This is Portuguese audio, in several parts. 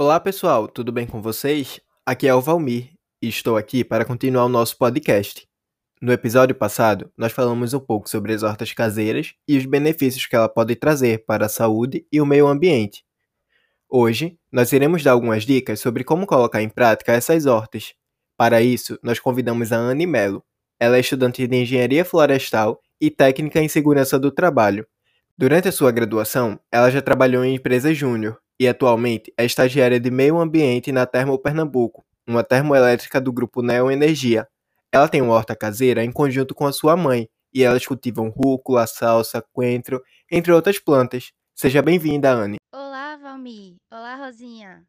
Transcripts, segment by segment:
Olá pessoal, tudo bem com vocês? Aqui é o Valmir e estou aqui para continuar o nosso podcast. No episódio passado, nós falamos um pouco sobre as hortas caseiras e os benefícios que ela pode trazer para a saúde e o meio ambiente. Hoje, nós iremos dar algumas dicas sobre como colocar em prática essas hortas. Para isso, nós convidamos a Anne Mello. Ela é estudante de Engenharia Florestal e Técnica em Segurança do Trabalho. Durante a sua graduação, ela já trabalhou em empresa júnior e atualmente é estagiária de Meio Ambiente na Termo Pernambuco, uma termoelétrica do grupo Neo Energia. Ela tem uma horta caseira em conjunto com a sua mãe e elas cultivam rúcula, salsa, coentro, entre outras plantas. Seja bem-vinda, Anne. Olá, Valmir. Olá, Rosinha.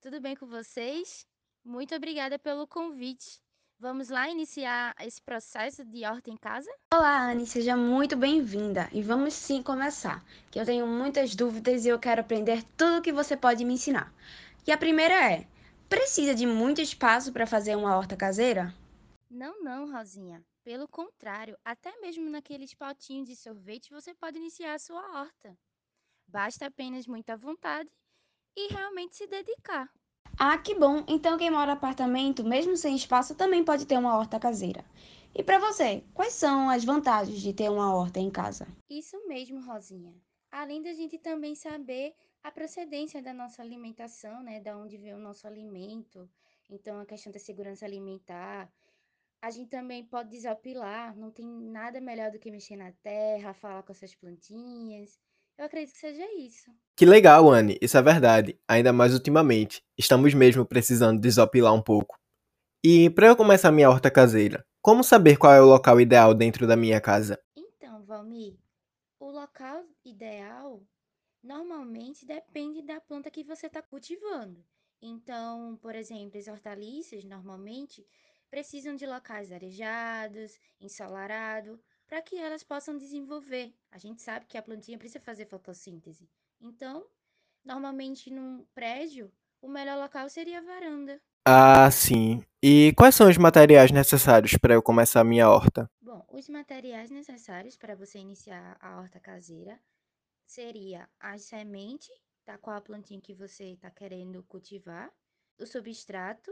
Tudo bem com vocês? Muito obrigada pelo convite. Vamos lá iniciar esse processo de horta em casa? Olá, Anne, seja muito bem-vinda. E vamos sim começar, que eu tenho muitas dúvidas e eu quero aprender tudo o que você pode me ensinar. E a primeira é: precisa de muito espaço para fazer uma horta caseira? Não, não, Rosinha. Pelo contrário, até mesmo naqueles potinhos de sorvete você pode iniciar a sua horta. Basta apenas muita vontade e realmente se dedicar. Ah, que bom! Então quem mora apartamento, mesmo sem espaço, também pode ter uma horta caseira. E para você, quais são as vantagens de ter uma horta em casa? Isso mesmo, Rosinha. Além da gente também saber a procedência da nossa alimentação, né, da onde vem o nosso alimento, então a questão da segurança alimentar, a gente também pode desopilar, não tem nada melhor do que mexer na terra, falar com essas plantinhas. Eu acredito que seja isso. Que legal, Anne, isso é verdade, ainda mais ultimamente. Estamos mesmo precisando desopilar um pouco. E para eu começar minha horta caseira, como saber qual é o local ideal dentro da minha casa? Então, Valmir, o local ideal normalmente depende da planta que você está cultivando. Então, por exemplo, as hortaliças normalmente precisam de locais arejados, ensolarados, para que elas possam desenvolver. A gente sabe que a plantinha precisa fazer fotossíntese. Então, normalmente num prédio, o melhor local seria a varanda. Ah, sim. E quais são os materiais necessários para eu começar a minha horta? Bom, os materiais necessários para você iniciar a horta caseira seria a semente da qual a plantinha que você está querendo cultivar, o substrato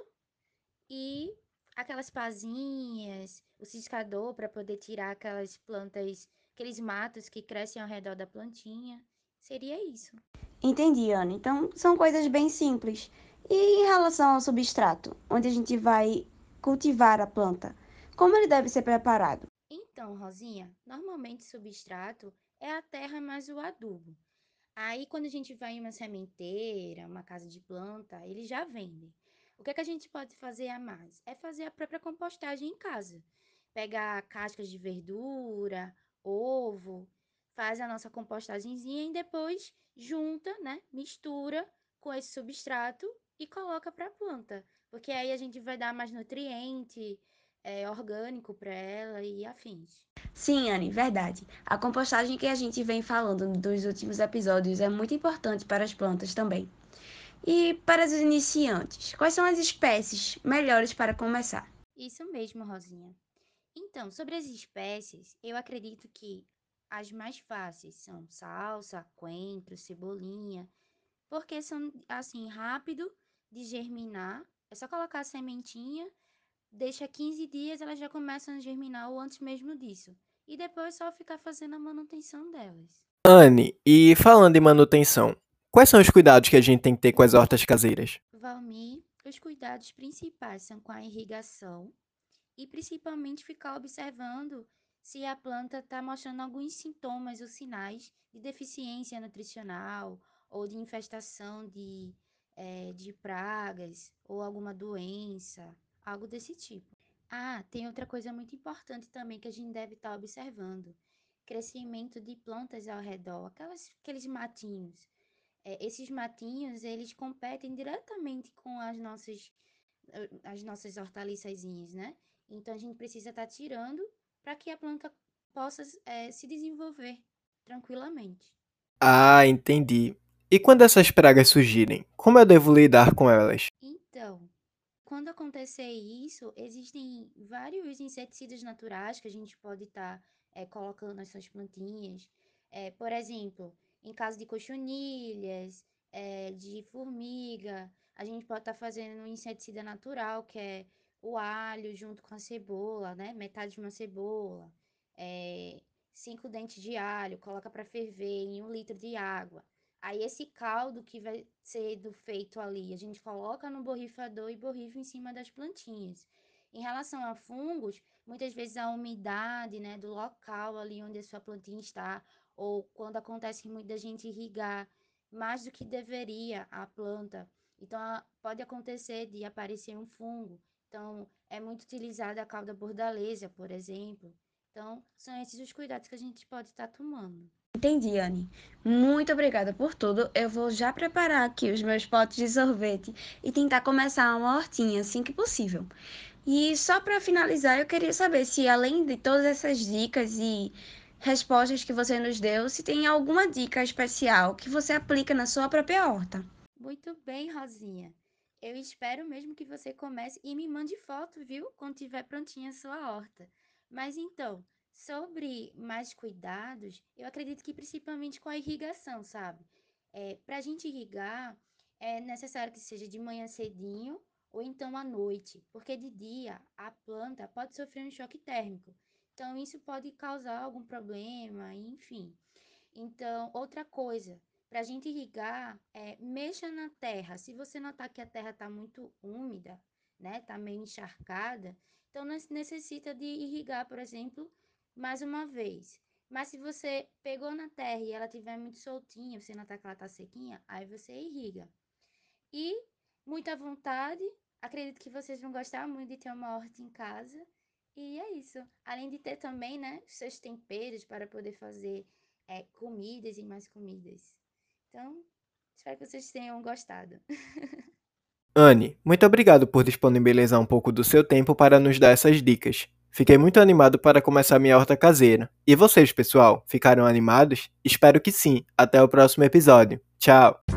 e aquelas pazinhas, o ciscador para poder tirar aquelas plantas, aqueles matos que crescem ao redor da plantinha. Seria isso. Entendi, Ana. Então são coisas bem simples. E em relação ao substrato, onde a gente vai cultivar a planta, como ele deve ser preparado? Então, Rosinha, normalmente substrato é a terra mais o adubo. Aí, quando a gente vai em uma sementeira, uma casa de planta, eles já vendem. O que, é que a gente pode fazer a mais? É fazer a própria compostagem em casa. Pegar cascas de verdura, ovo, faz a nossa compostagemzinha e depois junta, né? Mistura com esse substrato e coloca para a planta. Porque aí a gente vai dar mais nutriente é, orgânico para ela e afins. Sim, Anne, verdade. A compostagem que a gente vem falando dos últimos episódios é muito importante para as plantas também. E para os iniciantes, quais são as espécies melhores para começar? Isso mesmo, Rosinha. Então, sobre as espécies, eu acredito que as mais fáceis são salsa, coentro, cebolinha, porque são assim rápido de germinar. É só colocar a sementinha, deixa 15 dias, elas já começam a germinar ou antes mesmo disso. E depois é só ficar fazendo a manutenção delas. Anne, e falando em manutenção, Quais são os cuidados que a gente tem que ter com as hortas caseiras? Valmir, os cuidados principais são com a irrigação e principalmente ficar observando se a planta está mostrando alguns sintomas ou sinais de deficiência nutricional ou de infestação de, é, de pragas ou alguma doença, algo desse tipo. Ah, tem outra coisa muito importante também que a gente deve estar tá observando: crescimento de plantas ao redor, aquelas, aqueles matinhos é, esses matinhos, eles competem diretamente com as nossas, as nossas hortaliçazinhas, né? Então, a gente precisa estar tá tirando para que a planta possa é, se desenvolver tranquilamente. Ah, entendi. E quando essas pragas surgirem, como eu devo lidar com elas? Então, quando acontecer isso, existem vários inseticidas naturais que a gente pode estar tá, é, colocando nas suas plantinhas. É, por exemplo, em caso de cochonilhas, é, de formiga. A gente pode estar tá fazendo um inseticida natural, que é o alho junto com a cebola, né? Metade de uma cebola, é, cinco dentes de alho, coloca para ferver em um litro de água. Aí esse caldo que vai ser feito ali, a gente coloca no borrifador e borrifa em cima das plantinhas. Em relação a fungos, muitas vezes a umidade, né, do local ali onde a sua plantinha está, ou quando acontece muito da gente irrigar mais do que deveria a planta, então pode acontecer de aparecer um fungo. Então é muito utilizada a cauda bordaleza, por exemplo. Então são esses os cuidados que a gente pode estar tomando. Entendi, Anne. Muito obrigada por tudo. Eu vou já preparar aqui os meus potes de sorvete e tentar começar uma hortinha assim que possível. E só para finalizar, eu queria saber se além de todas essas dicas e respostas que você nos deu, se tem alguma dica especial que você aplica na sua própria horta. Muito bem, Rosinha. Eu espero mesmo que você comece e me mande foto, viu? Quando tiver prontinha a sua horta. Mas então, Sobre mais cuidados, eu acredito que principalmente com a irrigação, sabe? É, Para a gente irrigar, é necessário que seja de manhã cedinho ou então à noite, porque de dia a planta pode sofrer um choque térmico. Então, isso pode causar algum problema, enfim. Então, outra coisa, para a gente irrigar, é, mexa na terra. Se você notar que a terra está muito úmida, né, está meio encharcada, então necessita de irrigar, por exemplo, mais uma vez. Mas se você pegou na terra e ela estiver muito soltinha, você notar que ela está sequinha, aí você irriga. E muita vontade, acredito que vocês vão gostar muito de ter uma horta em casa. E é isso. Além de ter também, né, seus temperos para poder fazer é, comidas e mais comidas. Então, espero que vocês tenham gostado. Anne, muito obrigado por disponibilizar um pouco do seu tempo para nos dar essas dicas. Fiquei muito animado para começar minha horta caseira. E vocês, pessoal, ficaram animados? Espero que sim. Até o próximo episódio. Tchau!